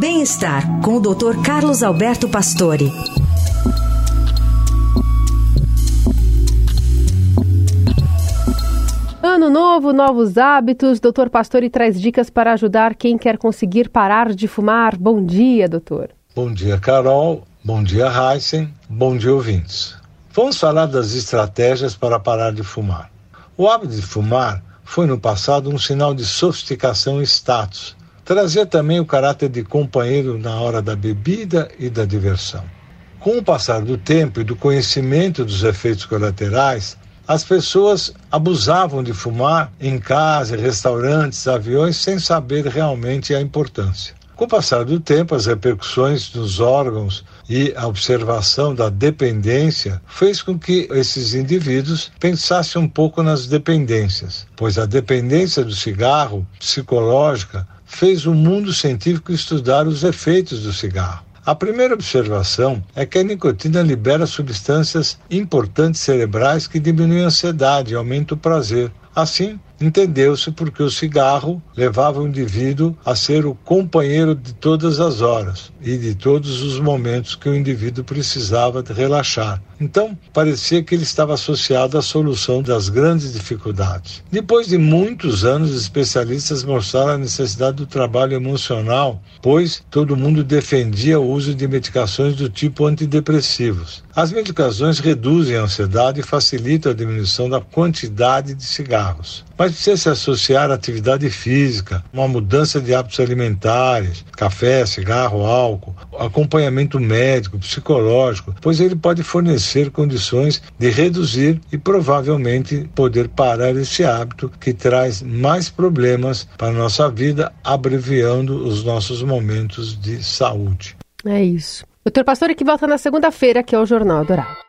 Bem-estar com o Dr. Carlos Alberto Pastore. Ano novo, novos hábitos. Doutor Pastore traz dicas para ajudar quem quer conseguir parar de fumar. Bom dia, doutor. Bom dia, Carol. Bom dia, Heisen. Bom dia, ouvintes. Vamos falar das estratégias para parar de fumar. O hábito de fumar foi no passado um sinal de sofisticação e status. Trazia também o caráter de companheiro na hora da bebida e da diversão. Com o passar do tempo e do conhecimento dos efeitos colaterais, as pessoas abusavam de fumar em casa, restaurantes, aviões, sem saber realmente a importância. Com o passar do tempo, as repercussões nos órgãos e a observação da dependência fez com que esses indivíduos pensassem um pouco nas dependências, pois a dependência do cigarro psicológica fez o mundo científico estudar os efeitos do cigarro. A primeira observação é que a nicotina libera substâncias importantes cerebrais que diminuem a ansiedade e aumentam o prazer. Assim, entendeu-se porque o cigarro levava o indivíduo a ser o companheiro de todas as horas e de todos os momentos que o indivíduo precisava de relaxar. Então, parecia que ele estava associado à solução das grandes dificuldades. Depois de muitos anos, especialistas mostraram a necessidade do trabalho emocional, pois todo mundo defendia o uso de medicações do tipo antidepressivos. As medicações reduzem a ansiedade e facilitam a diminuição da quantidade de cigarros. Mas precisa se associar à atividade física, uma mudança de hábitos alimentares, café, cigarro, álcool, acompanhamento médico, psicológico, pois ele pode fornecer condições de reduzir e provavelmente poder parar esse hábito que traz mais problemas para a nossa vida, abreviando os nossos momentos de saúde. É isso. Doutor Pastor, que volta na segunda-feira, que é o Jornal Dourado.